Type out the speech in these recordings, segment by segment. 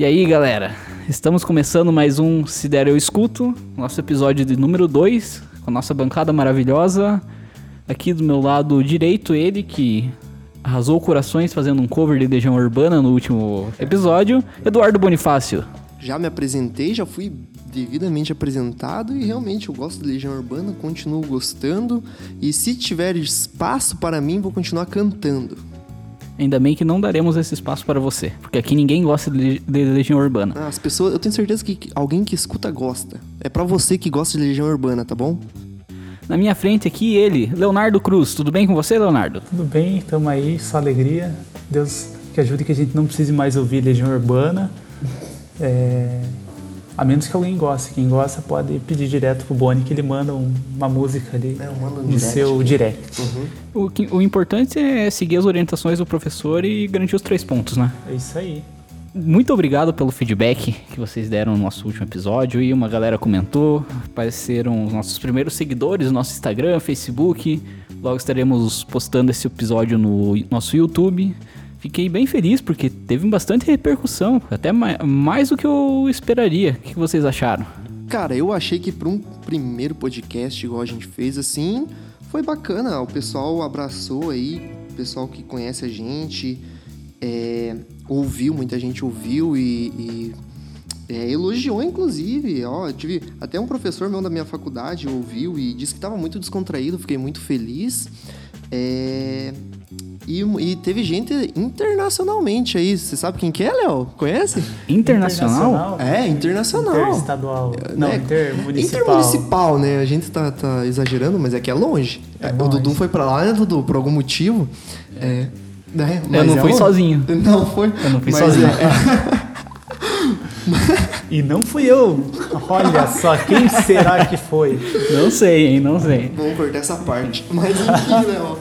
E aí, galera? Estamos começando mais um Se Der Eu Escuto, nosso episódio de número 2, com a nossa bancada maravilhosa. Aqui do meu lado direito, ele que arrasou corações fazendo um cover de Legião Urbana no último episódio, Eduardo Bonifácio. Já me apresentei, já fui devidamente apresentado e realmente eu gosto de Legião Urbana, continuo gostando e se tiver espaço para mim, vou continuar cantando. Ainda bem que não daremos esse espaço para você, porque aqui ninguém gosta de, de Legião Urbana. Ah, as pessoas, eu tenho certeza que alguém que escuta gosta. É para você que gosta de Legião Urbana, tá bom? Na minha frente aqui ele, Leonardo Cruz. Tudo bem com você, Leonardo? Tudo bem, estamos aí, só alegria. Deus que ajude que a gente não precise mais ouvir Legião Urbana. É, a menos que alguém goste. Quem gosta pode pedir direto pro Boni que ele manda um- uma música ali É, eu mando um no seu aqui. direct. Uhum. O, que- o importante é seguir as orientações do professor e garantir os três pontos, né? É isso aí. Muito obrigado pelo feedback que vocês deram no nosso último episódio e uma galera comentou. Apareceram os nossos primeiros seguidores no nosso Instagram, Facebook. Logo estaremos postando esse episódio no nosso YouTube. Fiquei bem feliz porque teve bastante repercussão, até ma- mais do que eu esperaria. O que vocês acharam? Cara, eu achei que para um primeiro podcast igual a gente fez assim, foi bacana. O pessoal abraçou aí, o pessoal que conhece a gente, é, ouviu, muita gente ouviu e, e, é, elogiou, inclusive. Ó, tive até um professor meu da minha faculdade ouviu e disse que estava muito descontraído, fiquei muito feliz. É, e, e teve gente internacionalmente aí. Você sabe quem que é, Léo? Conhece? Internacional? É, internacional. Interestadual. Não, né? intermunicipal. Intermunicipal, né? A gente tá, tá exagerando, mas é que é longe. É o longe. Dudu foi pra lá, né, Dudu? Por algum motivo. É. né? Eu não é fui longe. sozinho. Não foi. Eu não fui Mas sozinho. é- E não fui eu. Olha só, quem será que foi? Não sei, hein? Não sei. Vamos cortar essa parte. Mas enfim, Léo.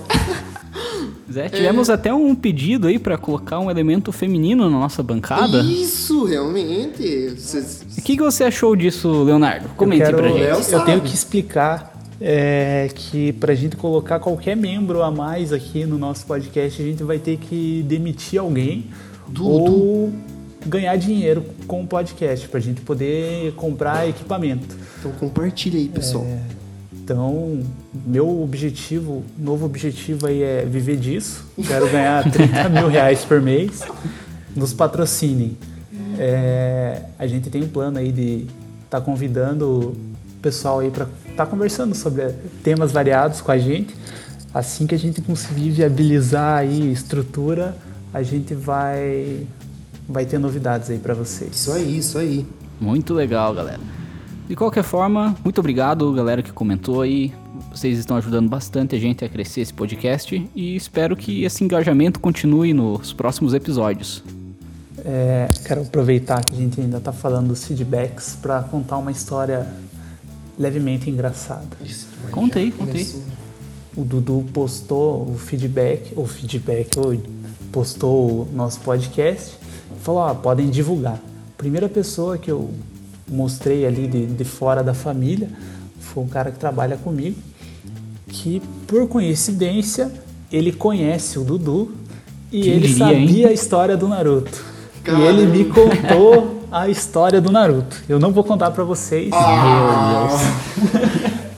Zé, tivemos até um pedido aí pra colocar um elemento feminino na nossa bancada. Isso, realmente. Cês- O que, que você achou disso, Leonardo? Comente eu quero, pra gente. Eu sabe. tenho que explicar é, que pra gente colocar qualquer membro a mais aqui no nosso podcast, a gente vai ter que demitir alguém Du- ou ganhar dinheiro com o podcast, pra gente poder comprar equipamento. Então compartilha aí, pessoal. Então, meu objetivo, novo objetivo aí é viver disso. Quero ganhar 30 mil reais por mês. Nos patrocinem. É, a gente tem um plano aí de estar convidando o pessoal aí para estar conversando sobre temas variados com a gente. Assim que a gente conseguir viabilizar aí estrutura, a gente vai vai ter novidades aí para vocês. Isso aí, isso aí. Muito legal, galera. De qualquer forma, muito obrigado, galera que comentou aí. Vocês estão ajudando bastante a gente a crescer esse podcast e espero que esse engajamento continue nos próximos episódios. É, quero aproveitar que a gente ainda está falando dos feedbacks para contar uma história levemente engraçada. Aí. começou. O Dudu postou o feedback, o feedback, postou o nosso podcast e falou: ah, podem divulgar. Primeira pessoa que eu mostrei ali de, de fora da família foi um cara que trabalha comigo, que por coincidência ele conhece o Dudu e Quem ele diria, hein? sabia a história do Naruto. Caramba. E ele me contou a história do Naruto. Eu não vou contar pra vocês.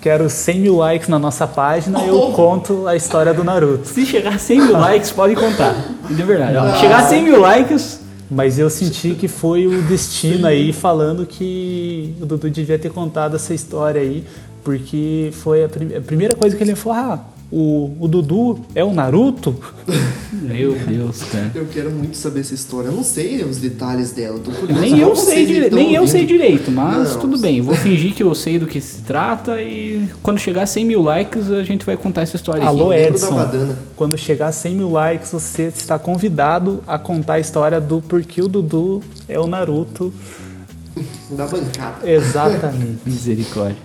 Quero 100 mil likes na nossa página, eu conto a história do Naruto. Se chegar a 100 mil likes, pode contar. De verdade. ó. Chegar a 100 mil likes, Mas eu senti que foi o destino aí falando que o Dudu devia ter contado essa história aí, porque foi a, prim- a primeira coisa que ele falou: ah, o, o Dudu é o Naruto? Meu Deus, cara. Eu quero muito saber essa história. Eu não sei os detalhes dela. Nem eu sei, vocês dire... estão nem eu sei direito, mas Não, tudo bem. Vou fingir que eu sei do que se trata e quando chegar a 100 mil likes a gente vai contar essa história Alô, aqui. Edson. Quando chegar a 100 mil likes, você está convidado a contar a história do porquê o Dudu é o Naruto. Da bancada. Exatamente. Misericórdia.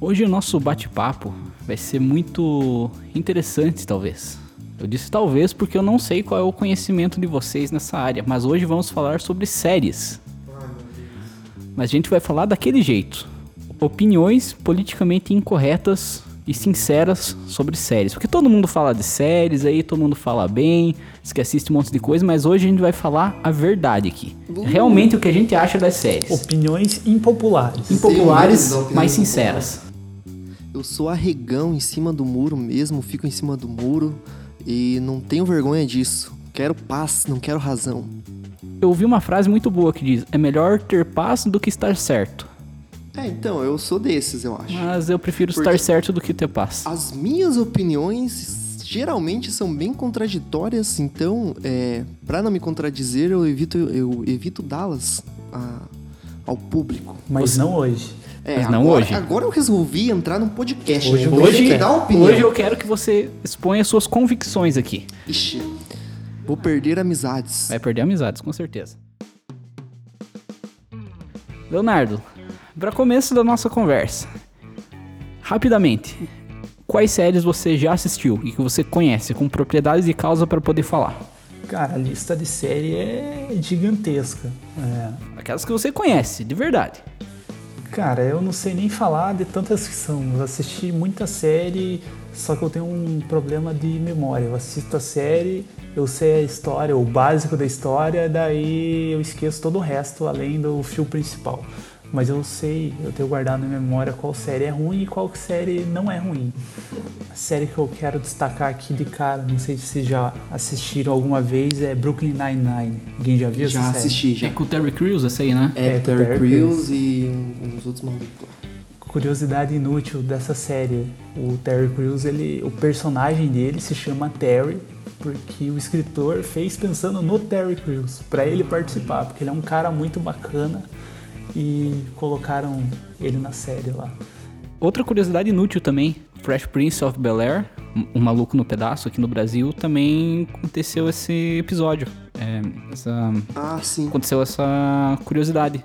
Hoje o nosso bate-papo vai ser muito interessante, talvez. Eu disse talvez porque eu não sei qual é o conhecimento de vocês nessa área, mas hoje vamos falar sobre séries. Mas a gente vai falar daquele jeito. Opiniões politicamente incorretas e sinceras sobre séries. Porque todo mundo fala de séries aí, todo mundo fala bem, diz que assiste um monte de coisa, mas hoje a gente vai falar a verdade aqui. Realmente o que a gente acha das séries. Opiniões impopulares. Impopulares, mas sinceras. Eu sou arregão em cima do muro mesmo, fico em cima do muro e não tenho vergonha disso. Quero paz, não quero razão. Eu ouvi uma frase muito boa que diz: é melhor ter paz do que estar certo. É, então, eu sou desses, eu acho. Mas eu prefiro Porque- estar certo do que ter paz. As minhas opiniões geralmente são bem contraditórias, então, é, para não me contradizer, eu evito, eu evito dá-las ao público. Mas não hoje. É, Mas não agora, hoje. Agora eu resolvi entrar num podcast. Hoje né? eu dar opinião. Hoje eu quero que você exponha suas convicções aqui. Ixi, vou perder amizades. Vai perder amizades, com certeza. Leonardo, para começo da nossa conversa, rapidamente, quais séries você já assistiu e que você conhece com propriedades de causa para poder falar? Cara, a lista de série é gigantesca. É, Aquelas que você conhece, de verdade. Cara, eu não sei nem falar de tantas são. Eu assisti muita série, só que eu tenho um problema de memória. Eu assisto a série, eu sei a história, o básico da história, daí eu esqueço todo o resto, além do fio principal. Mas eu sei, eu tenho guardado na memória qual série é ruim e qual série não é ruim. A série que eu quero destacar aqui de cara, não sei se vocês já assistiram alguma vez, é Brooklyn Nine-Nine. Alguém já viu Já essa série? assisti, já. É com o Terry Crews essa aí, né? É, É, Terry Terry Crews e uns outros malucos curiosidade inútil dessa série. O Terry Crews, ele, o personagem dele se chama Terry porque o escritor fez pensando no Terry Crews para ele participar, porque ele é um cara muito bacana e colocaram ele na série lá. Outra curiosidade inútil também, Fresh Prince of Bel-Air, um maluco no pedaço aqui no Brasil, também aconteceu esse episódio. É, essa, Ah, sim. aconteceu essa curiosidade.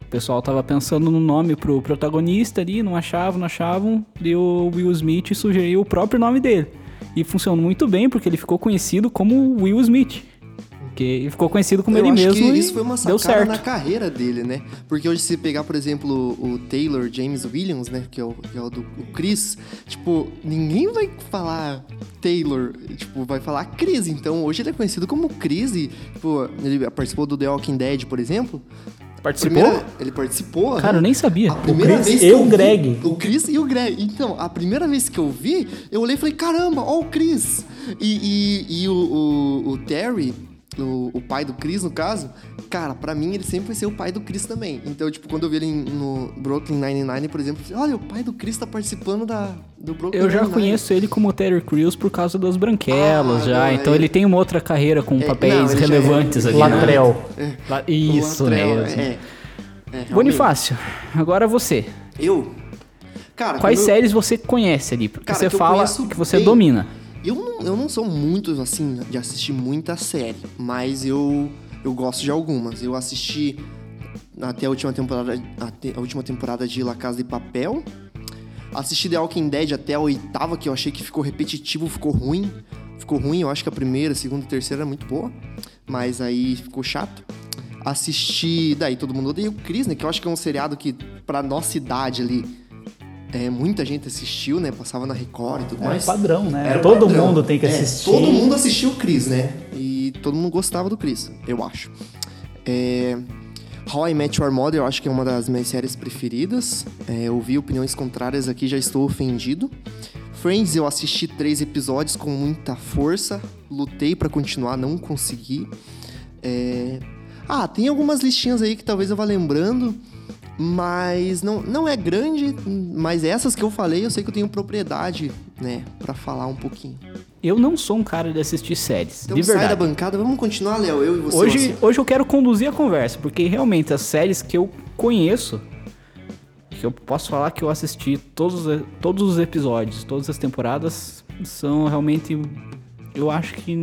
O pessoal tava pensando no nome pro protagonista ali, não achavam, não achavam, deu o Will Smith sugeriu o próprio nome dele. E funcionou muito bem, porque ele ficou conhecido como Will Smith. Porque ele ficou conhecido como eu ele acho mesmo que e isso foi uma deu sacada certo. na carreira dele, né? Porque hoje se pegar, por exemplo, o Taylor James Williams, né? Que é o, que é o do o Chris, tipo, ninguém vai falar Taylor, tipo, vai falar Chris. Então hoje ele é conhecido como Chris e, tipo, ele participou do The Walking Dead, por exemplo. Participou? Primeira- ele participou. Cara, eu nem sabia. A primeira Chris vez e que o eu vi- Greg. o Chris e o Greg. Então, a primeira vez que eu vi, eu olhei e falei, caramba, ó o Chris. E, e, e o, o, o Terry, o, o pai do Chris, no caso, cara, pra mim ele sempre vai ser o pai do Chris também. Então, tipo, quando eu vi ele no Brooklyn Nine-Nine, por exemplo, eu falei, olha, o pai do Chris tá participando da, do Brooklyn Eu já Nine-Nine. conheço ele como Terry Crews por causa das branquelas Ah, já. não, então ele- ele tem uma outra carreira com É, papéis não, é- relevantes ali. né? Latrell. Lá- O Isso Latrell, mesmo. É, é. Bonifácio, agora você. Eu? Cara, Quais eu- séries você conhece ali? Porque Cara, você que fala conheço que você bem. domina. Eu não, eu não sou muito, assim, de assistir muita série, mas eu, eu gosto de algumas. Eu assisti até a última temporada, até a última temporada de La Casa de Papel. Assisti The Walking Dead até a oitava, que eu achei que ficou repetitivo, ficou ruim. Ficou ruim, eu acho que a primeira, segunda e terceira era muito boa, mas aí ficou chato. Assisti, daí todo mundo odeia o Chris, né? Que eu acho que é um seriado que, pra nossa idade ali, é, muita gente assistiu, né? Passava na Record e tudo mais. padrão, né? Era Todo padrão. mundo tem que É, assistir. todo mundo assistiu o Chris, né? E todo mundo gostava do Chris, eu acho. É... How I Met Your Mother, eu acho que é uma das minhas séries preferidas. É, eu vi opiniões contrárias aqui, já estou ofendido. Friends, eu assisti três episódios com muita força. Lutei pra continuar, não consegui. É... Ah, tem algumas listinhas aí que talvez eu vá lembrando. Mas não, não é grande, mas essas que eu falei, eu sei que eu tenho propriedade, né, Pra falar um pouquinho. Eu não sou um cara de assistir séries, Então de sai da verdade. bancada, vamos continuar, Léo, eu e você. Hoje, você. hoje eu quero conduzir a conversa, porque realmente as séries que eu conheço, que eu posso falar que eu assisti todos, os- todos os episódios, todas as temporadas, são realmente. Eu acho que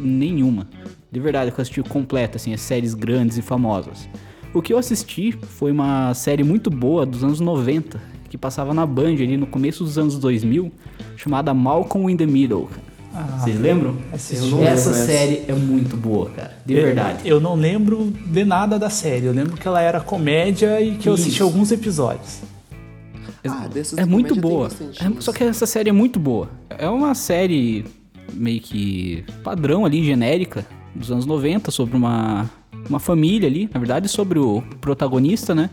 nenhuma. De verdade, que eu assisti completa, assim, as séries grandes e famosas. O que eu assisti foi uma série muito boa dos anos 90, que passava na Band ali no começo dos anos 2000, chamada Malcolm in the Middle. Ah, Vocês lembram? Essa lembro essa. série é muito boa, cara. De Eu- verdade. Eu não lembro de nada da série. Eu lembro que ela era comédia e que eu assisti Isso. alguns episódios. Ah, dessas é muito boa. bastante É- isso. só que essa série é muito boa. É uma série meio que padrão ali, genérica, dos anos 90, sobre uma, uma família ali. Na verdade, sobre o protagonista, né?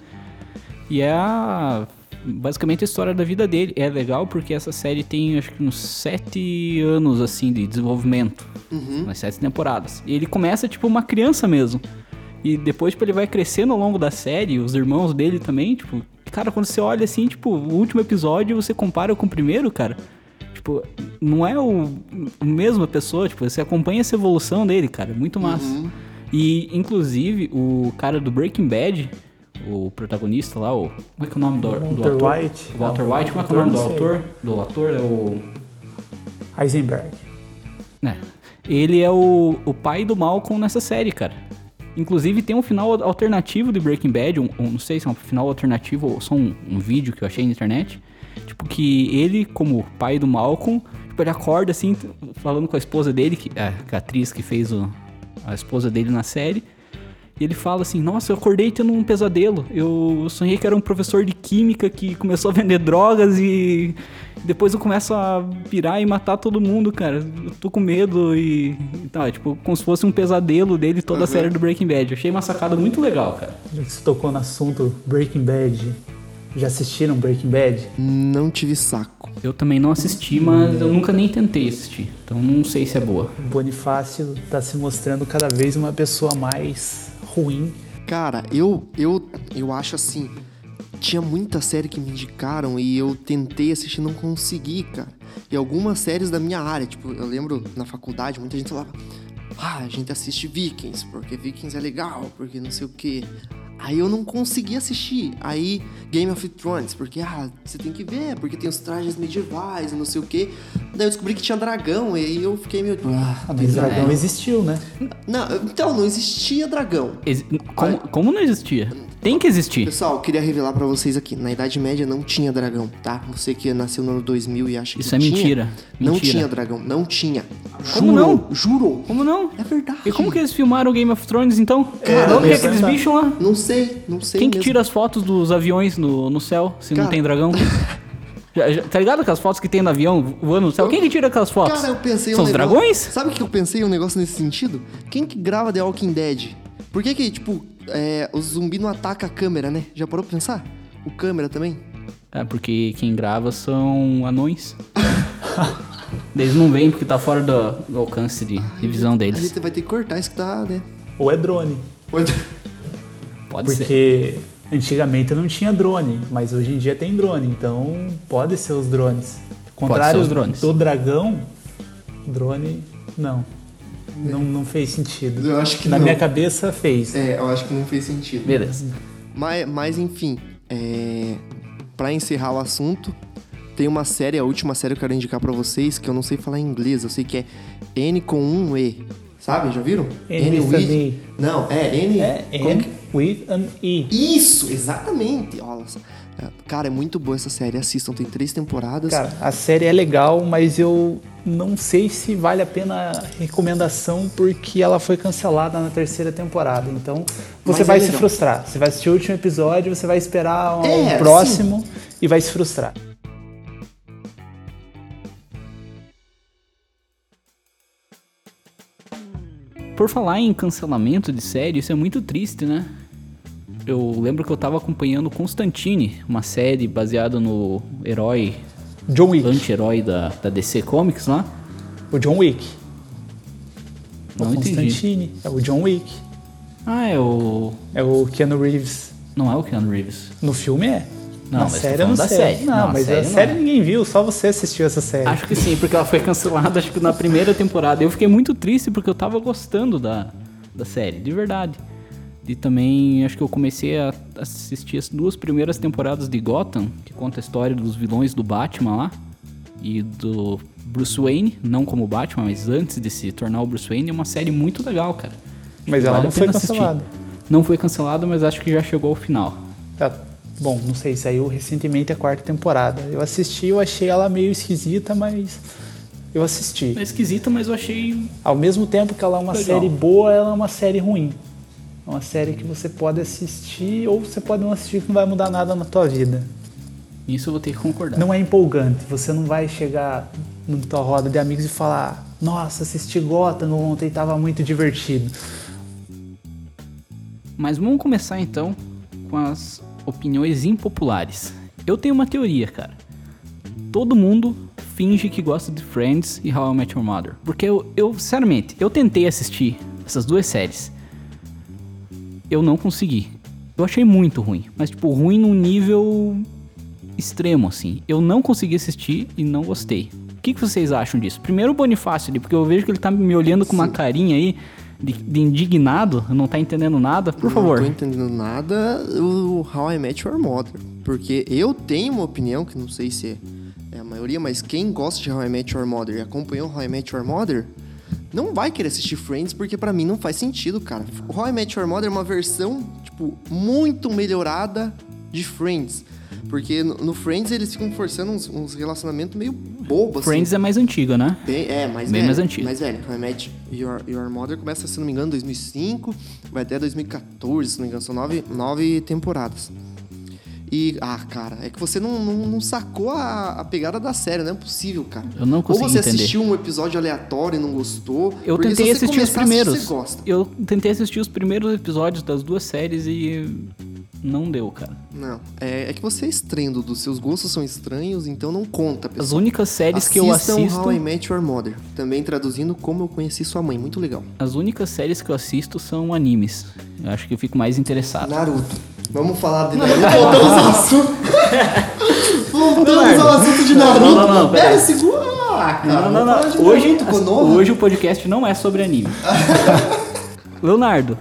E é a, basicamente a história da vida dele. É legal porque essa série tem acho que uns sete anos assim de desenvolvimento. Umas sete temporadas. E ele começa tipo uma criança mesmo. E depois, tipo, ele vai crescendo ao longo da série, os irmãos dele também, tipo, cara, quando você olha assim, tipo, o último episódio você compara com o primeiro, cara. Tipo, não é o, mesma pessoa, tipo, você acompanha essa evolução dele, cara, muito massa. E, inclusive, o cara do Breaking Bad, o protagonista lá, o. Como é que é o nome do, do Walter ator? White. Walter Não, White, como é que é o nome do autor? Do ator é o. Heisenberg. É. Ele é o, o pai do Malcolm nessa série, cara. Inclusive tem um final alternativo de Breaking Bad, um, um- não sei se é um final alternativo ou só um, um vídeo que eu achei na internet. Tipo, que ele, como pai do Malcolm, tipo, ele acorda assim, falando com a esposa dele, que, é, que é a atriz que fez o- a esposa dele na série. E ele fala assim: Nossa, eu acordei tendo um pesadelo. Eu sonhei que era um professor de química que começou a vender drogas e depois eu começo a pirar e matar todo mundo, cara. Eu tô com medo e. e tal. É tipo, como se fosse um pesadelo dele toda a série do Breaking Bad. Eu achei uma sacada muito legal, cara. Já que você tocou no assunto Breaking Bad. Já assistiram Breaking Bad? Não tive saco. Eu também não assisti, mas eu nunca nem tentei assistir. Então não sei se é boa. O Bonifácio tá se mostrando cada vez uma pessoa mais ruim. Cara, eu, eu, eu acho assim. Tinha muita série que me indicaram e eu tentei assistir e não consegui, cara. E algumas séries da minha área, tipo, eu lembro na faculdade, muita gente falava: Ah, a gente assiste Vikings, porque Vikings é legal, porque não sei o quê. Aí eu não consegui assistir. Aí Game of Thrones, porque ah, você tem que ver, porque tem os trajes medievais e não sei o quê. Daí eu descobri que tinha dragão, e aí eu fiquei meio. Ah, Ah, mas dragão existiu, né? não, então, não existia dragão. Exi- Como, como não existia? Tem que existir. Pessoal, eu queria revelar pra vocês aqui. Na Idade Média não tinha dragão, tá? Você que nasceu no ano 2000 e acha que Isso é tinha, mentira. Não Mentira. tinha dragão, não tinha. Como Jurou, não? Jurou. Como não? É verdade. E como que eles filmaram Game of Thrones então? Cara, Onde é eu aqueles pensar. bichos lá? Não sei, não sei Quem que mesmo. tira as fotos dos aviões no, no céu, se não Cara. tem dragão? Já- já- tá ligado aquelas fotos que tem no avião voando no céu? Quem que tira aquelas fotos? Cara, eu pensei São um os negócio- dragões? Sabe o que eu pensei um negócio nesse sentido? Quem que grava The Walking Dead? Por que que, tipo, é, o zumbi não ataca a câmera, né? Já parou pra pensar? O câmera também? É, porque quem grava são anões. Eles não vêm porque tá fora do, do alcance de, de visão A deles. gente vai ter que cortar isso que tá, né? Ou é drone. Pode ser. Porque antigamente não tinha drone, mas hoje em dia tem drone, então pode ser os drones. Contrário ser os drones. do dragão, drone não. Não, não fez sentido. Eu acho que Na não. minha cabeça fez. É, eu acho que não fez sentido. Beleza. Mas, mas enfim, é... para encerrar o assunto, tem uma série, a última série que eu quero indicar pra vocês, que eu não sei falar em inglês, eu sei que é N com um E. Sabe? Já viram? N with an E. Não, é N. É N que- with an E. Isso, exatamente. Olha só. É, Cara, é muito boa essa série. Assistam, tem três temporadas. Cara, a série é legal, mas eu não sei se vale a pena a recomendação porque ela foi cancelada na terceira temporada. Então você Mas vai é se frustrar. Você vai assistir o último episódio, você vai esperar o É, próximo e vai se frustrar. Por falar em cancelamento de série, isso é muito triste, né? Eu lembro que eu tava acompanhando Constantine, uma série baseada no herói, John Wick. anti-herói da, da DC Comics lá. O John Wick. Não o entendi. Constantine. É o John Wick. Ah, é o. É o Keanu Reeves. Não é o Keanu Reeves. No filme é. Não, Na série eu não da sei. série. Não, Não, mas série a não. série ninguém viu, só você assistiu essa série. Acho que sim, porque ela foi cancelada, acho que na primeira temporada. Eu fiquei muito triste porque eu tava gostando da, da série, de verdade. E também acho que eu comecei a assistir as duas primeiras temporadas de Gotham, que conta a história dos vilões do Batman lá. E do Bruce Wayne, não como Batman, mas antes de se tornar o Bruce Wayne, é uma série muito legal, cara. Mas ela vale não foi cancelada. Não foi cancelada, mas acho que já chegou ao final. Tá. Bom, não sei, saiu recentemente a quarta temporada. Eu assisti, eu achei ela meio esquisita, mas eu assisti. É esquisita, mas eu achei Ao mesmo tempo que ela é uma Legal. série boa, ela é uma série ruim. É uma série que você pode assistir ou você pode não assistir que não vai mudar nada na tua vida. Isso eu vou ter que concordar. Não é empolgante. Você não vai chegar na tua roda de amigos e falar: Nossa, assisti Gotham ontem, tava muito divertido. Mas vamos começar então com as opiniões impopulares. Eu tenho uma teoria, cara. Todo mundo finge que gosta de Friends e How I Met Your Mother. Porque eu, eu sinceramente, eu tentei assistir essas duas séries. Eu não consegui. Eu achei muito ruim. Mas, tipo, ruim num nível extremo, assim. Eu não consegui assistir e não gostei. O que, que vocês acham disso? Primeiro o Bonifácio ali, porque eu vejo que ele tá me olhando com uma carinha aí de, de indignado, não tá entendendo nada. Por favor. Não tô entendendo nada o How I Met Your Mother. Porque eu tenho uma opinião, que não sei se é a maioria, mas quem gosta de How I Met Your Mother e acompanhou How I Met Your Mother, não vai querer assistir Friends, porque para mim não faz sentido, cara. How I Met Your Mother é uma versão, tipo, muito melhorada de Friends. Porque no, Friends eles ficam forçando uns, uns relacionamentos meio bobos. Friends assim. é mais antiga, né? Bem, é, mais Bem velho. mais antigo. Mais velho. How I Met Your, Your Mother começa, se não me engano, em 2005, vai até 2014, se não me engano. São nove, nove temporadas. E, ah, cara, é que você não, não, não sacou a, a pegada da série, não é possível, cara. Eu não consegui Ou você entender. assistiu um episódio aleatório e não gostou. Eu tentei assistir os a assistir, primeiros. Você gosta. Eu tentei assistir os primeiros episódios das duas séries e não deu, cara. Não, é, é que você é estranho, Dudu. Seus gostos são estranhos, então não conta, pessoal. As únicas séries que eu Assistam assisto, How I Met Your Mother. Também traduzindo Como Eu Conheci Sua Mãe. Muito legal. as únicas séries que eu assisto são animes. Eu acho que eu fico mais interessado. Naruto. Vamos falar de Naruto. Voltamos ao assunto. Voltamos ao assunto de Naruto. Não, não, não, pera aí. segura. Ah, cara. Não, não, não. Hoje, hoje o podcast não é sobre anime. Leonardo,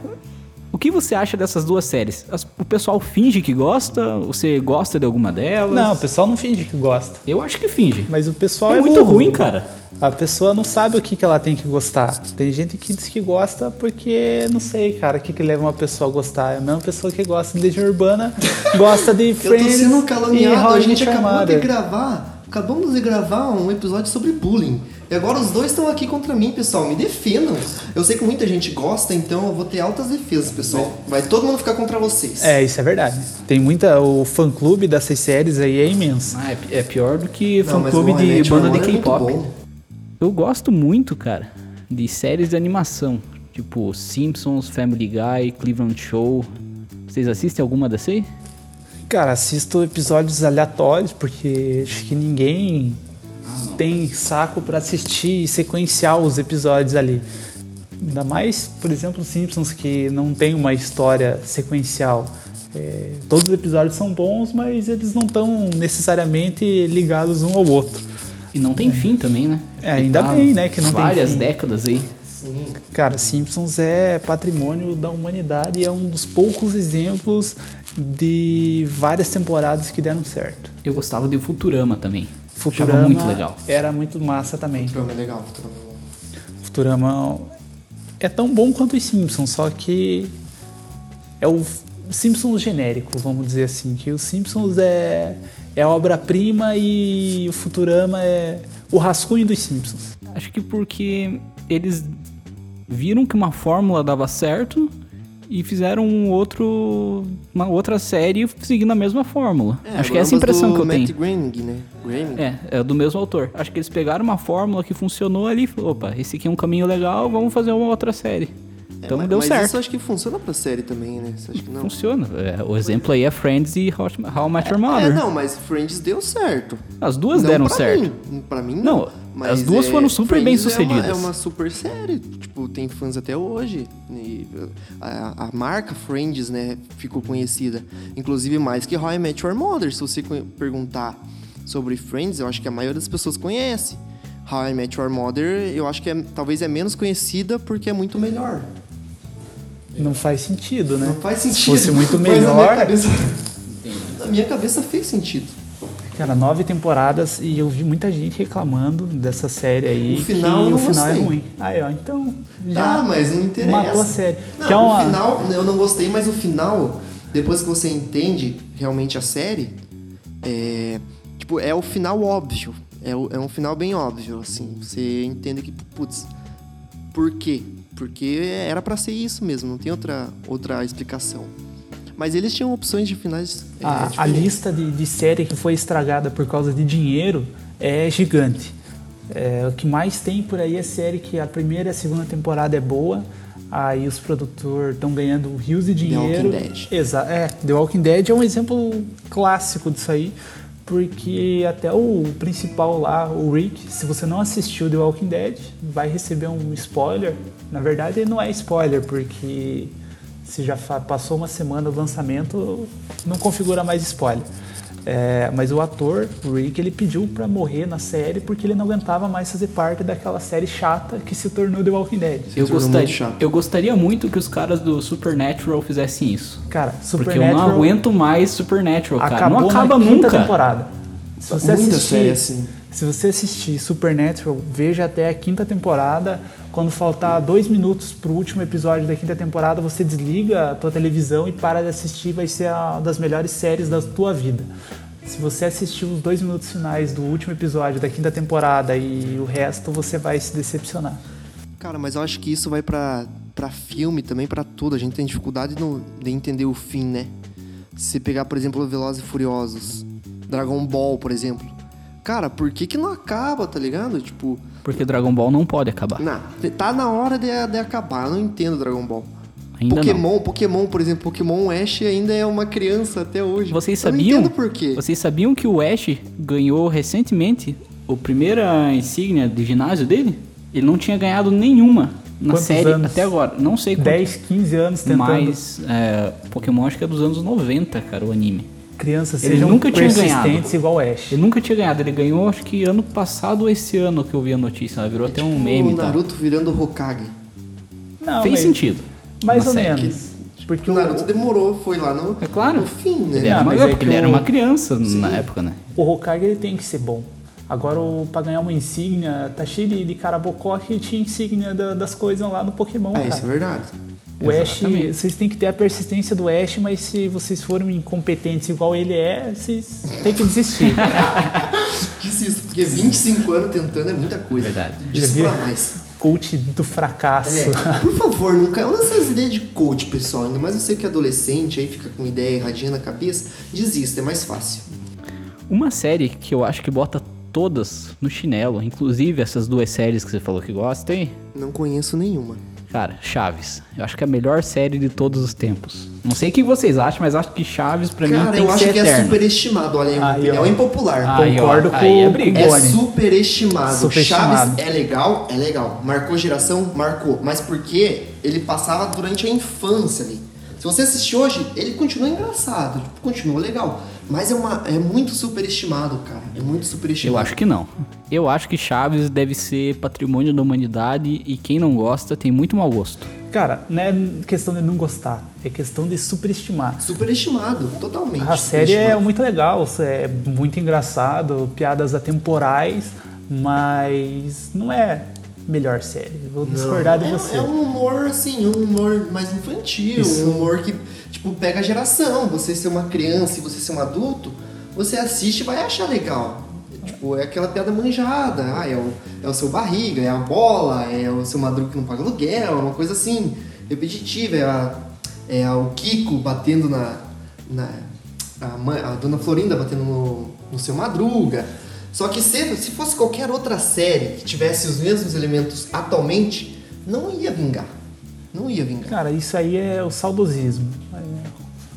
o que você acha dessas duas séries? O pessoal finge que gosta? Você gosta de alguma delas? Não, o pessoal não finge que gosta. Eu acho que finge. Mas o pessoal É é, muito burro. ruim, cara. A pessoa não sabe o que, que ela tem que gostar. Tem gente que diz que gosta porque, não sei, cara, o que, que leva uma pessoa a gostar. É a mesma pessoa que gosta de Legião Urbana, gosta de Eu tô Friends sendo caluniado. A gente acabou de gravar. Acabamos de gravar um episódio sobre bullying. E agora os dois estão aqui contra mim, pessoal. Me defendam. Eu sei que muita gente gosta, então eu vou ter altas defesas, pessoal. Vai todo mundo ficar contra vocês. É, isso é verdade. Tem muita. O fã clube dessas séries aí é imenso. Ah, é- é pior do que Não, How I de banda de é K-pop. bom. Eu gosto muito, cara, de séries de animação. Tipo Simpsons, Family Guy, Cleveland Show. Vocês assistem alguma dessa aí? Cara, assisto episódios aleatórios porque acho que ninguém tem saco pra assistir e sequenciar os episódios ali. Ainda mais, por exemplo, os Simpsons que não tem uma história sequencial. É, todos os episódios são bons, mas eles não estão necessariamente ligados um ao outro. E não tem fim também, né? É, ainda Tá bem, né, que não tem várias fim. décadas aí. Cara, Simpsons é patrimônio da humanidade e é um dos poucos exemplos de várias temporadas que deram certo. Eu gostava de Futurama também. Futurama muito legal. Era muito massa também. Futurama é legal, Futurama é. Futurama é tão bom quanto os Simpsons, só que é o Simpsons genérico, vamos dizer assim, que o Simpsons é é obra-prima e o Futurama é o rascunho dos Simpsons. Acho que porque eles viram que uma fórmula dava certo e fizeram um outro, uma outra série seguindo a mesma fórmula. Acho que é essa a impressão que eu Matt tenho. Groening, né? Groening. É, é do mesmo autor. Acho que eles pegaram uma fórmula que funcionou ali e falaram, opa, esse aqui é um caminho legal, vamos fazer uma outra série. Então É, mas, deu mas certo. isso eu acho que funciona pra série também, né? Você acha que não? Funciona. É, o exemplo aí é Friends e How, How I Met Your É, Mother. não, mas Friends deu certo. As duas Não deram pra certo. Mim. Pra mim, Não, não. Mas as duas é, foram super Friends bem É uma, sucedidas. é uma super série. Tipo, tem fãs até hoje. A, a marca Friends, né, ficou conhecida. Inclusive mais que How I Met Your Mother. Se você perguntar sobre Friends, eu acho que a maioria das pessoas conhece. How I Met Your Mother, eu acho que é, talvez é menos conhecida porque é muito melhor. Não faz sentido, né? Não faz Se sentido. fosse muito Mas na minha melhor. cabeça- Na minha cabeça fez sentido. Cara, nove temporadas e eu vi muita gente reclamando dessa série aí. O final eu que não o final é gostei. ruim. Aí, ó, então. Já ah, mas não interessa. matou a série. Não, Que é uma- o final, eu não gostei, mas o final, depois que você entende realmente a série, é. Tipo, é o final óbvio. É, o- é um final bem óbvio, assim. Você entende que, putz, por quê? Porque era pra ser isso mesmo, não tem outra, outra explicação. Mas eles tinham opções de finais. é, A, a diferentes. lista de, de série que foi estragada por causa de dinheiro é gigante. É, o que mais tem por aí é série que a primeira e a segunda temporada é boa, aí os produtores estão ganhando rios de dinheiro. Walking Dead. Exa é, The Walking Dead é um exemplo clássico disso aí, porque até o principal lá, o Rick, se você não assistiu The Walking Dead, vai receber um spoiler. Na verdade, não é spoiler, porque se já passou uma semana do lançamento, não configura mais spoiler. É, mas o ator, o Rick, ele pediu pra morrer na série porque ele não aguentava mais fazer parte daquela série chata que se tornou The Walking Dead. Eu gostaria, eu gostaria muito que os caras do Supernatural fizessem isso. Cara, Porque eu Supernatural não aguento mais Supernatural, cara. acabou Não acaba na nunca. temporada. Se você Muita assistir, série assim. Se você assistir Supernatural, veja até a quinta temporada. Quando faltar dois minutos pro último episódio da quinta temporada, você desliga a tua televisão e para de assistir. Vai ser uma das melhores séries da tua vida. Se você assistir os dois minutos finais do último episódio da quinta temporada e o resto, você vai se decepcionar. Cara, mas eu acho que isso vai pra, pra filme também, pra tudo. A gente tem dificuldade no- de entender o fim, né? Se pegar, por exemplo, Velozes e Furiosos, Dragon Ball, por exemplo. Cara, por que que não acaba, tá ligado? Tipo, Porque Dragon Ball não pode acabar. na, tá na hora de, de acabar. Eu não entendo Dragon Ball. Ainda não. Pokémon, Pokémon, por exemplo, Pokémon Ash ainda é uma criança até hoje. Vocês Eu não sabiam? entendo por quê. Vocês sabiam que o Ash ganhou recentemente a primeira insígnia de ginásio dele? Ele não tinha ganhado nenhuma na Quantos série anos? até agora. Não sei quanto. 10, 15 anos tentando. Mas é, Pokémon acho que é dos anos 90, cara, o anime. Crianças Ele sejam nunca tinha persistentes ganhado. igual o Ash. Ele nunca tinha ganhado, ele ganhou acho que ano passado ou esse ano que eu vi a notícia. Ela virou até um meme o tal. Naruto virando Hokage. Não, Fez mas- sentido. Mais ou série. menos. Porque O o, Naruto demorou, foi lá no, É claro. no fim, né? Ele era, uma, mas é porque que ele era uma criança na época, né? o Hokage ele tem que ser bom. Agora, o, pra ganhar uma insígnia, tá cheio de, de cara bocó que tinha insígnia da- das coisas lá no Pokémon, É, cara. isso é verdade. O Ash, vocês têm que ter a persistência do Ash, mas se vocês forem incompetentes igual ele é, vocês têm que desistir. Desisto, porque 25 anos tentando é muita coisa. Verdade. Pra mais. Coach do fracasso. É, por favor, não caiam nessas ideias de coach, pessoal. Ainda mais você que é adolescente, aí fica com ideia erradinha na cabeça. Desista, é mais fácil. Uma série que eu acho que bota todas no chinelo, inclusive essas duas séries que você falou que gosta, hein? Não conheço nenhuma. Cara, Chaves. Eu acho que é a melhor série de todos os tempos. Não sei o que vocês acham, mas acho que Chaves pra mim Cara, tem eu que acho ser que é eterno. superestimado. Olha, é Aí, opinião ó. impopular. Aí, Concordo aí é com, briga. É o Boni. superestimado. Superestimado. Chaves é legal, é legal. Marcou geração, marcou. Mas porque ele passava durante a infância ali. Se você assistir hoje, ele continua engraçado, tipo, continua legal. Mas é, uma, é muito superestimado, cara. É muito Eu superestimado. acho que não. Eu acho que Chaves deve ser patrimônio da humanidade e quem não gosta tem muito mau gosto. Cara, não é questão de não gostar, é questão de superestimar. Superestimado, totalmente. A série é muito legal, é muito engraçado, piadas atemporais, mas não é melhor série. Vou discordar de é, você. É um humor, assim, um humor mais infantil, Isso. um humor que, tipo, pega a geração. Você ser uma criança e você ser um adulto, você assiste e vai achar legal. Tipo, é aquela piada manjada. Ah, é o, é o seu barriga, é a bola, é o seu madruga que não paga aluguel, uma coisa assim, repetitiva. É, a, é o Kiko batendo na. na a, mãe- a dona Florinda batendo no, no seu madruga. Só que se, se fosse qualquer outra série que tivesse os mesmos elementos atualmente, não ia vingar. Não ia vingar. Cara, isso aí é o saudosismo.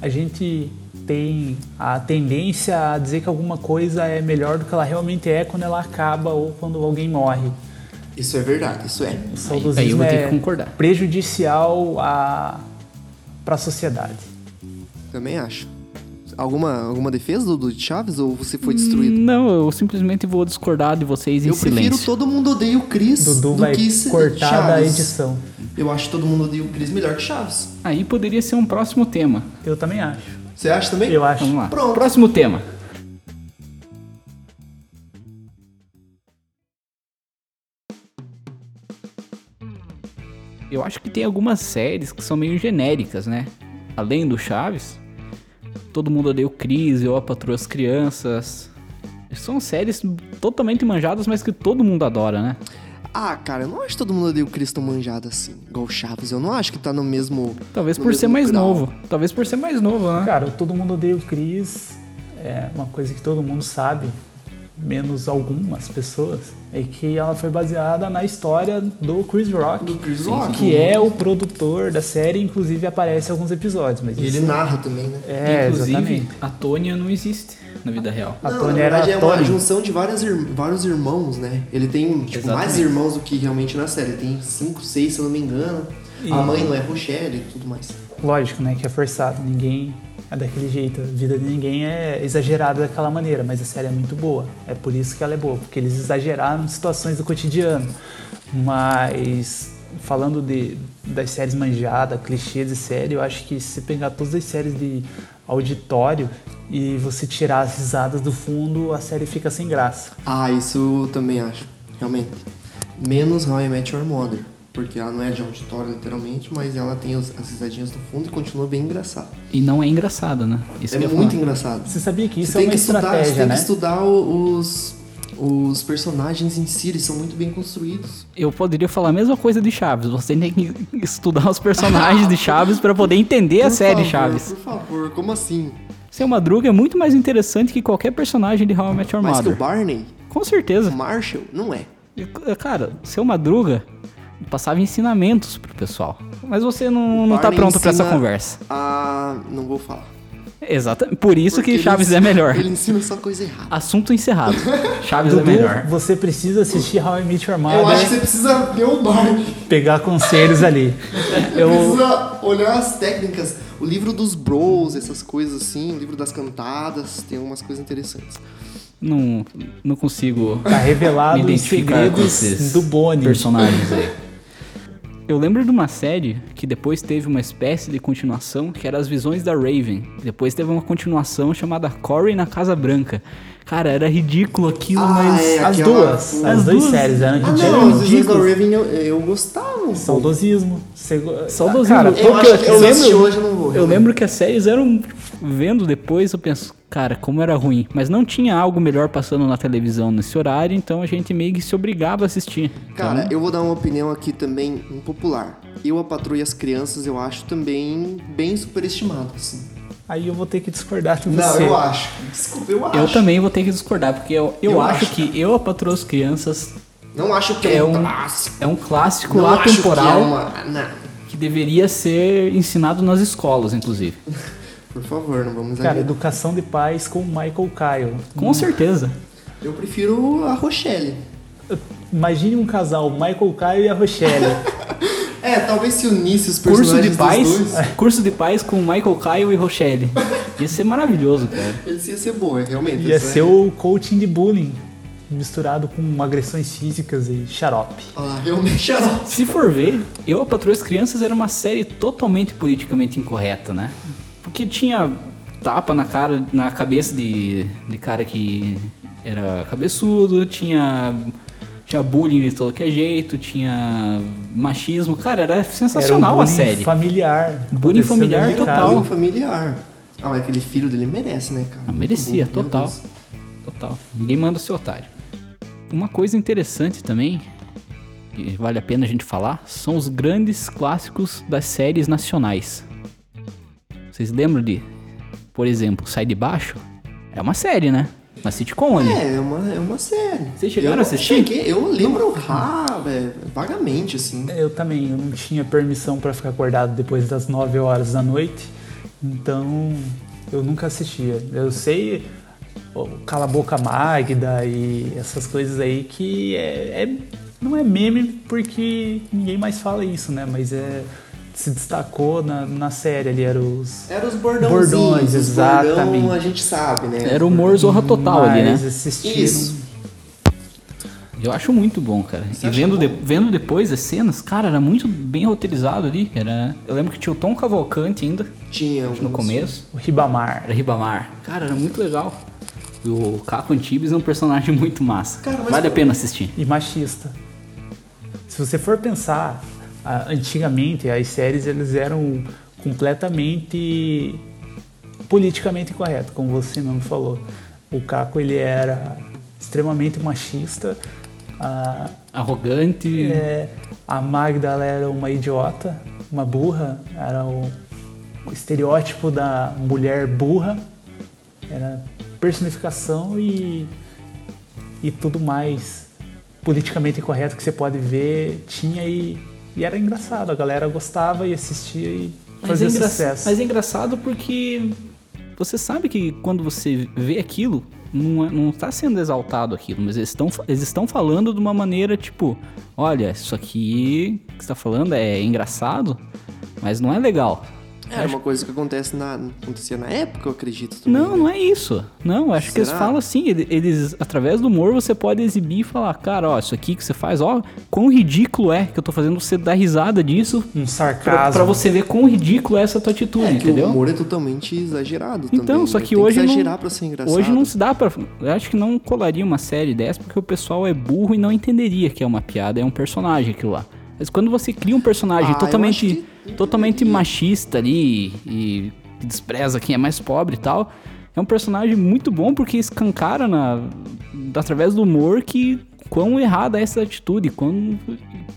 A gente tem a tendência a dizer que alguma coisa é melhor do que ela realmente é quando ela acaba ou quando alguém morre. Isso é verdade, isso é. O saudosismo aí eu vou ter é que concordar. prejudicial a para a sociedade. Também acho. Alguma, alguma defesa do, do Chaves ou você foi destruído? Não, eu simplesmente vou discordar de vocês em Eu prefiro silêncio. Todo Mundo Odeia o Chris Dudu do vai que cortar da Chaves. edição. Eu acho Todo Mundo Odeia o Chris melhor que Chaves. Aí poderia ser um próximo tema. Eu também acho. Você acha também? Eu acho. Vamos lá. Pronto. Próximo tema. Eu acho que tem algumas séries que são meio genéricas, né? Além do Chaves, Todo Mundo Odeia o Cris, Eu, a Patroa as Crianças. São séries totalmente manjadas, mas que todo mundo adora, né? Ah, cara, eu não acho que todo mundo odeia o Chris tão manjado assim, igual o Chaves. Eu não acho que tá no mesmo. Talvez no por ser mesmo mais grau. novo. Talvez por ser mais novo, né? Cara, todo mundo odeia o Chris. É uma coisa que todo mundo sabe, menos algumas pessoas, é que ela foi baseada na história do Chris Rock. Do Chris Rock. Que é o produtor da série, inclusive aparece em alguns episódios. Mas E ele narra também, né? É, Inclusive, exatamente. a Tônia não existe na vida real. A Não, Tony na era verdade a é uma Tony. junção de várias ir- vários irmãos, né? Ele tem tipo, mais irmãos do que realmente na série. Ele tem cinco, seis, se eu não me engano. E- A mãe não é Rochelle e tudo mais. Lógico, né? Que é forçado. Ninguém é daquele jeito. A vida de ninguém é exagerada daquela maneira, mas a série é muito boa. É por isso que ela é boa, porque eles exageraram situações do cotidiano. Mas falando de, das séries manjadas, clichês de série, eu acho que se pegar todas as séries de auditório e você tirar as risadas do fundo, a série fica sem graça. Ah, isso eu também acho, realmente. Menos How I Met Your Mother. Porque ela não é de auditório, literalmente, mas ela tem os- as risadinhas do fundo e continua bem engraçada. E não é engraçada, né? Isso é muito engraçado. Você sabia que isso você é uma que estudar, você estratégia, tem né? que estudar o- os, os personagens em si, eles são muito bem construídos. Eu poderia falar a mesma coisa de Chaves. Você tem que estudar os personagens de Chaves pra poder entender a Por série favor, Chaves. Por favor, como assim? Seu Madruga é muito mais interessante que qualquer personagem de How I Met Your Mais que o Mother. Barney, Com o certeza. Marshall, não é. Cara, seu Madruga passava ensinamentos pro pessoal. Mas você não, não tá pronto pra essa conversa. Ah, não vou falar. Exatamente. Por isso Porque que Chaves ensina- é melhor. Ele ensina só coisa errada. Assunto encerrado. Chaves é Dudu, melhor. você precisa assistir How I Met Your Eu Mother, acho que você precisa ver o Barney. pegar conselhos ali. Eu, Precisa olhar as técnicas. O livro dos bros, essas coisas assim. O livro das cantadas. Tem umas coisas interessantes. Não, não consigo tá revelado os segredos do Bonnie. personagens aí. Eu lembro de uma série que depois teve uma espécie de continuação, que era As Visões da Raven. Depois teve uma continuação chamada Corey na Casa Branca. Cara, era ridículo aquilo, Ah, mas... é, As aquela- duas, As as duas séries eram Ah, ridículas. não, os Visões da. Raven eu, eu gostava. Saudosismo. Saudosismo. Cara, Eu que lembro- hoje eu não vou. Eu lembro que as séries eram. Vendo depois, eu penso, cara, como era ruim. Mas não tinha algo melhor passando na televisão nesse horário, então a gente meio que se obrigava a assistir. Cara, Então, eu vou dar uma opinião aqui também impopular. Eu, a Patroa e as Crianças, eu acho também bem superestimado, assim. Aí eu vou ter que discordar de Não, você. eu acho. Desculpa, eu acho. eu também vou ter que discordar, porque eu, eu, Eu acho, acho. que Eu, a Patroa as Crianças, Não acho que é, É um um- clássico. é um clássico Não acho que é atemporal uma... Não. que deveria ser ensinado nas escolas, inclusive. Por favor, não vamos Cara. Educação de Pais com Michael Kyle. Com certeza. Eu prefiro a Rochelle. Imagine um casal, Michael Kyle e a Rochelle. É, talvez se unisse os Curso personagens de pais, dos dois, curso de pais com Michael Kyle e Rochelle. Ia ser maravilhoso, cara. ia ser boa, realmente. Ia isso é- ser o coaching de bullying, misturado com agressões físicas e xarope. Ah, realmente era. Se for ver, Eu, a Patroa as Crianças era uma série totalmente politicamente incorreta, né? Porque tinha tapa na cara, na cabeça de, de cara que era cabeçudo, tinha tinha bullying de todo que é jeito, tinha machismo. Cara, era Era sensacional um a bullying série. familiar. Bullying familiar total. Um familiar. Ah, mas aquele filho dele merece, né, cara? Ah, merecia, Muito total. Deus. Total. Ninguém manda ser otário. Uma coisa interessante também, que vale a pena a gente falar, são os grandes clássicos das séries nacionais. Vocês lembram de, por exemplo, Sai de Baixo? É uma série, né? Uma sitcom ali. É, é uma, é uma série. Vocês chegaram eu a assistir? Cheguei, eu lembro ah, é, vagamente, assim. Eu também, eu não tinha permissão para ficar acordado depois das 9 horas da noite, então eu nunca assistia. Eu sei Cala a Boca Magda e essas coisas aí que é, é- não é meme porque ninguém mais fala isso, né? Mas é se destacou na, na série ali, eram os Era os. Bordões, os exatamente. Bordão, a gente sabe, né? Era o humor zorra total ali, né? assistiram. Isso. Eu acho muito bom, cara. Você e vendo, bom? de- vendo depois as cenas, cara, era muito bem roteirizado ali. Era... Eu lembro que tinha o Tom Cavalcante ainda, Tinha no começo. O Ribamar. Era Ribamar. Cara, era muito legal. E o Caco Antibes é um personagem muito massa. Cara, mas vale a pena assistir. e machista. Se você for pensar, antigamente as séries eles eram completamente politicamente corretas, como você mesmo falou. O Caco ele era extremamente machista, A, Arrogante. é, a Magda ela era uma idiota, uma burra, era o, o estereótipo da mulher burra, era personificação e, e tudo mais politicamente correto que você pode ver tinha e, e era engraçado, a galera gostava e assistia e Mas fazia é, engra- sucesso. mas é engraçado porque você sabe que quando você vê aquilo, não, é- não tá sendo exaltado aquilo, mas eles estão, eles estão falando de uma maneira tipo: olha, isso aqui que você tá falando é engraçado, mas não é legal. É uma coisa que acontece na, acontecia na época, eu acredito. Também, Não, né? não é isso. Não, eu acho que eles Será? falam assim, ele- eles, através do humor, você pode exibir e falar, cara, ó, isso aqui que você faz, ó, quão ridículo é que eu tô fazendo você dar risada disso. Um Pra, sarcasmo. pra você ver quão ridículo é essa tua atitude, É que entendeu? o humor é totalmente exagerado Então, também, só né? que hoje exagerar não, pra ser engraçado. hoje não se dá pra. Eu acho que não colaria uma série dessa porque o pessoal é burro e não entenderia que é uma piada, é um personagem aquilo lá. Mas quando você cria um personagem Ah, eu totalmente, acho que totalmente machista ali e que despreza quem é mais pobre e tal, é um personagem muito bom porque escancara na, através do humor que quão errada é essa atitude, quão,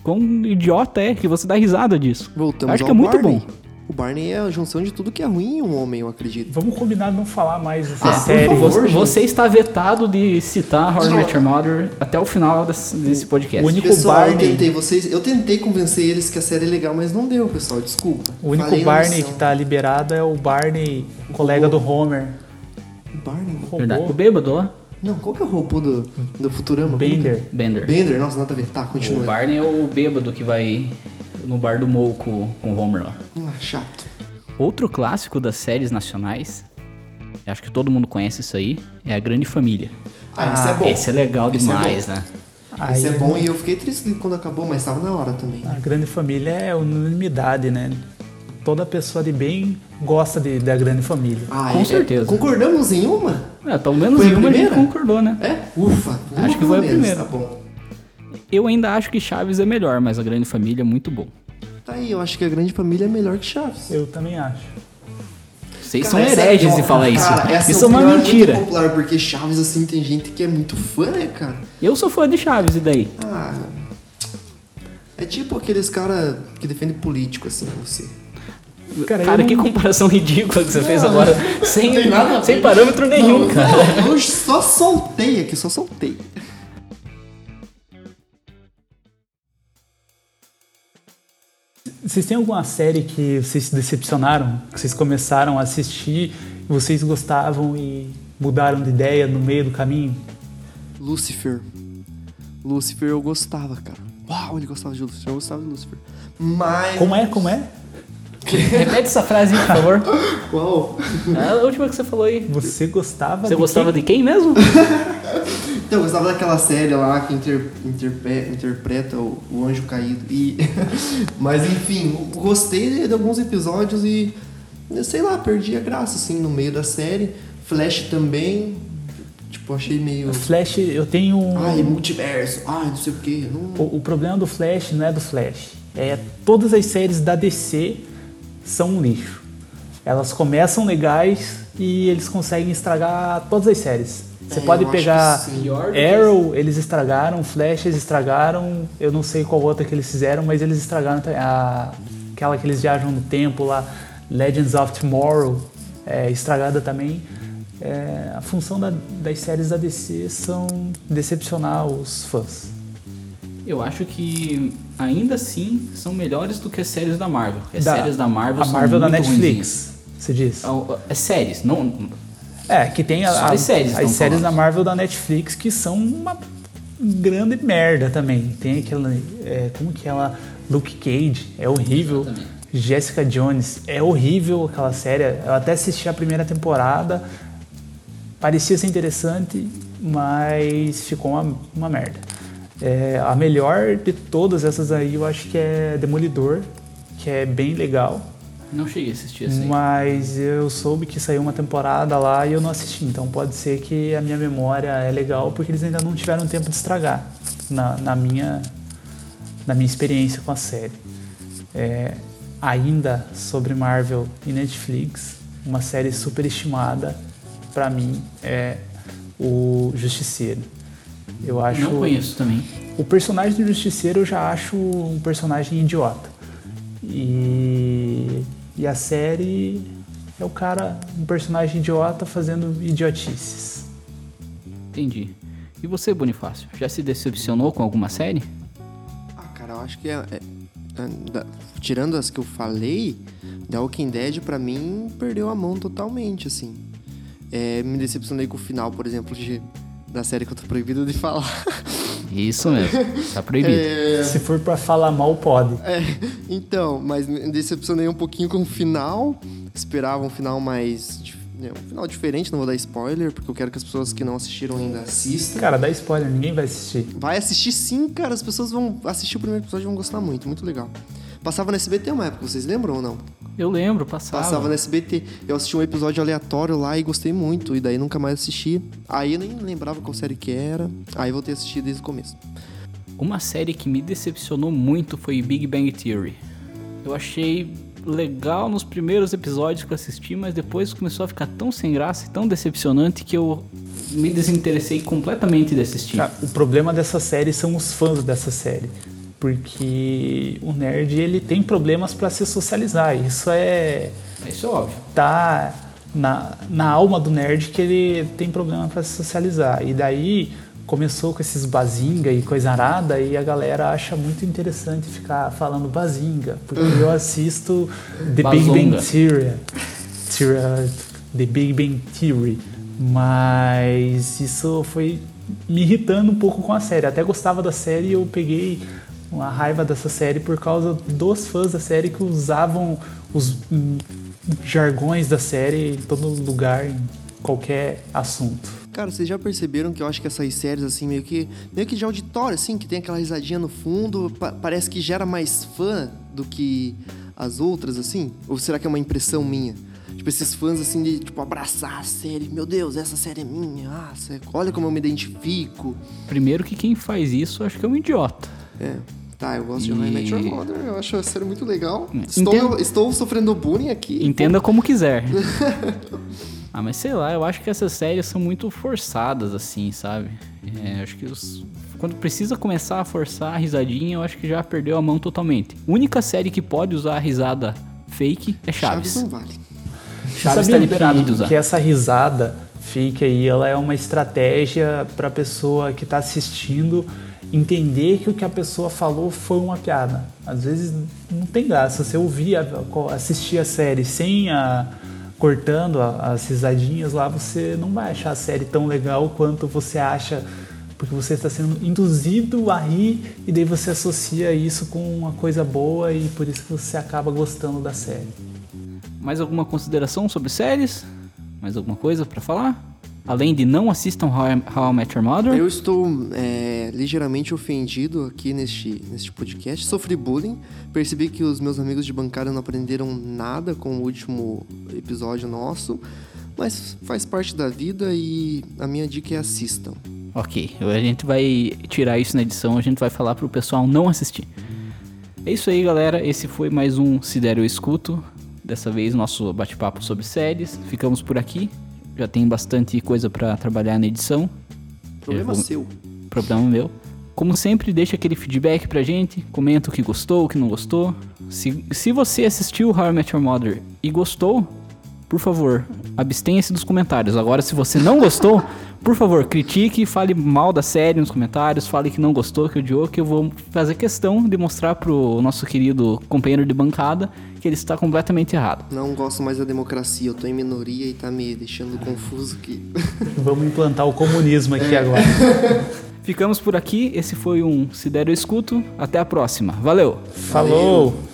quão idiota é que você dá risada disso. Voltamos acho que é muito Barney. bom. O Barney é a junção de tudo que é ruim em um homem, eu acredito. Vamos combinar de não falar mais dessa Ah, por série. favor. Você, está vetado de citar How I Met Your Mother até o final desse, desse podcast. O único pessoal, eu Barney- tentei, vocês, eu tentei convencer eles que a série é legal, mas não deu, pessoal, desculpa. O único Falei Barney que tá liberado é o Barney, colega do Homer. Barney? Verdade. O Robô. bêbado lá? Não, qual que é o robô do, do Futurama? Bender. Bender. Bender, nossa, nada a ver. Tá, O continua. Barney é o bêbado que vai no bar do Mo com, com o Homer lá. Ah, chato. Outro clássico das séries nacionais, acho que todo mundo conhece isso aí, é A Grande Família. Ah, esse é bom. Esse é legal Esse é demais, bom. né? Esse Aí, é bom e eu fiquei triste quando acabou, mas tava na hora também. A grande família é unanimidade, né? Toda pessoa de bem gosta de, da grande família. Ah, Com é- certeza. Concordamos em uma? É, pelo menos Foi em uma a gente concordou, né? É? Ufa. Acho que foi a primeira. Tá bom. Eu ainda acho que Chaves é melhor, mas A Grande Família é muito bom. Tá aí, eu acho que a grande família é melhor que Chaves. Eu também acho. Vocês são essa hereges é- de falar isso. Cara, isso é uma opinião mentira. muito popular, porque Chaves, assim, tem gente que é muito fã, né, cara? Eu sou fã de Chaves, e daí? Ah. É tipo aqueles cara que defende político, assim, você. Cara, Cara, que não- comparação ridícula que você fez Não, agora. Sem, sem parâmetro nenhum, Não, cara. não, eu só soltei aqui, só soltei. Vocês têm alguma série que vocês se decepcionaram? Que vocês começaram a assistir, vocês gostavam e mudaram de ideia no meio do caminho? Lucifer. Lucifer eu gostava, cara. Uau, ele gostava de Lucifer, eu gostava de Lucifer. Mas. Como é? Como é? Repete essa frase, por favor. Uau! É a última que você falou aí. Você gostava Você de gostava quem? de quem mesmo? Então, eu gostava daquela série lá que inter- interpe- interpreta o, o anjo caído. E... Mas enfim, gostei de alguns episódios e. Sei lá, perdi a graça, assim, no meio da série. Flash também. Tipo, achei meio. Flash, eu tenho. Ai, multiverso. Ai, não sei o quê. Não... O, o problema do Flash não é do Flash. É todas as séries da DC são um lixo. Elas começam legais e eles conseguem estragar todas as séries. Você É, pode pegar Arrow, eles estragaram, Flash eles estragaram, eu não sei qual outra que eles fizeram, mas eles estragaram a, aquela que eles viajam no tempo lá, Legends of Tomorrow, é, estragada também. É, a função da- das séries da DC são decepcionar os fãs. Eu acho que ainda assim são melhores do que as séries da Marvel. As Da- séries da Marvel a são Marvel da muito Netflix, você diz? ruinzinhas. É séries, não. É, que tem a- as séries as séries da. Marvel da Netflix que são uma grande merda também. Tem aquela. é, como que ela. Luke Cage, é horrível. Jessica Jones, é horrível aquela série. Eu até assisti a primeira temporada, parecia ser interessante, mas ficou uma, uma merda. É, a melhor de todas essas aí eu acho que é Demolidor, que é bem legal. Não cheguei a assistir assim. Mas eu soube que saiu uma temporada lá e eu não assisti. Então pode ser que a minha memória é legal porque eles ainda não tiveram tempo de estragar na, na minha, na minha experiência com a série. É, ainda sobre Marvel e Netflix, uma série super estimada para mim é o Justiceiro. Eu acho. Não conheço também. O personagem do Justiceiro eu já acho um personagem idiota. E, e a série é o cara, um personagem idiota fazendo idiotices. Entendi. E você, Bonifácio, já se decepcionou com alguma série? Ah, cara, eu acho que é, é- é- da- tirando as que eu falei, The Walking Dead pra mim perdeu a mão totalmente, assim. É, me decepcionei com o final, por exemplo, de, da série que eu tô proibido de falar. Isso mesmo. Tá proibido. Se for pra falar mal, pode. É, então, mas me decepcionei um pouquinho com o final. Esperava um final mais. né, Um final diferente, não vou dar spoiler, porque eu quero que as pessoas que não assistiram ainda assistam. Cara, dá spoiler, ninguém vai assistir. Vai assistir sim, cara. As pessoas vão assistir o primeiro episódio e vão gostar muito, muito legal. Passava no SBT uma época, vocês lembram ou não? Eu lembro, passava. Passava no SBT. Eu assisti um episódio aleatório lá e gostei muito. E daí nunca mais assisti. Aí eu nem lembrava qual série que era. Aí voltei a assistir desde o começo. Uma série que me decepcionou muito foi Big Bang Theory. Eu achei legal nos primeiros episódios que eu assisti, mas depois começou a ficar tão sem graça e tão decepcionante que eu me desinteressei completamente de assistir. Cara, o problema dessa série são os fãs dessa série. Porque o nerd ele tem problemas pra se socializar. Isso é. Isso é óbvio. tá na, na alma do nerd que ele tem problema para se socializar. E daí começou com esses bazinga e coisa arada e a galera acha muito interessante ficar falando bazinga, porque eu assisto The Big. Bang Theory, Theory- The Big Bang Theory, mas isso foi me irritando um pouco com a série. Até gostava da série e eu peguei uma raiva dessa série por causa dos fãs da série que usavam os hum, jargões da série em todo lugar, em qualquer assunto. Cara, vocês já perceberam que eu acho que essas séries, assim, meio que. meio que de auditório, assim, que tem aquela risadinha no fundo, pa- parece que gera mais fã do que as outras, assim? Ou será que é uma impressão minha? Tipo, esses fãs, assim, de, tipo, abraçar a série. Meu Deus, essa série é minha. Ah, sé- olha como eu me identifico. Primeiro que quem faz isso, acho que é um idiota. É. Tá, eu gosto de E- How I Met Your Mother. Eu acho a série muito legal. Entendo. Estou, estou sofrendo bullying aqui. Entenda como quiser. ah, mas sei lá, eu acho que essas séries são muito forçadas, assim, sabe? É, acho que os- quando precisa começar a forçar a risadinha, eu acho que já perdeu a mão totalmente. única série que pode usar a risada fake é Chaves. Chaves não vale. Chaves Sabia tá liberado que, de usar. que essa risada fica aí, ela é uma estratégia para a pessoa que está assistindo entender que o que a pessoa falou foi uma piada. Às vezes não tem graça. Você ouvir, assistir a série sem a cortando as risadinhas lá, você não vai achar a série tão legal quanto você acha porque você está sendo induzido a rir e daí você associa isso com uma coisa boa e por isso que você acaba gostando da série. Mais alguma consideração sobre séries? Mais alguma coisa pra falar? Além de não assistam How I, How I Met Your Mother? Eu estou é, ligeiramente ofendido aqui neste, neste podcast. Sofri bullying. Percebi que os meus amigos de bancada não aprenderam nada com o último episódio nosso. Mas faz parte da vida e a minha dica é assistam. Ok, a gente vai tirar isso na edição, a gente vai falar pro pessoal não assistir. É isso aí, galera. Esse foi mais um Se Der Eu Escuto. Dessa vez, nosso bate-papo sobre séries. Ficamos por aqui. Já tem bastante coisa pra trabalhar na edição. Problema vou- seu. Problema meu. Como sempre, deixa aquele feedback pra gente. Comenta o que gostou, o que não gostou. Se, se você assistiu How I Met Your Mother e gostou, por favor, abstenha-se dos comentários. Agora, se você não gostou, por favor, critique, fale mal da série nos comentários, fale que não gostou, que odiou, que eu vou fazer questão de mostrar pro nosso querido companheiro de bancada que ele está completamente errado. Não gosto mais da democracia. Eu tô em minoria e tá me deixando confuso aqui. Vamos implantar o comunismo aqui agora. Ficamos por aqui. Esse foi um Se Der Eu Escuto. Até a próxima. Valeu! Falou!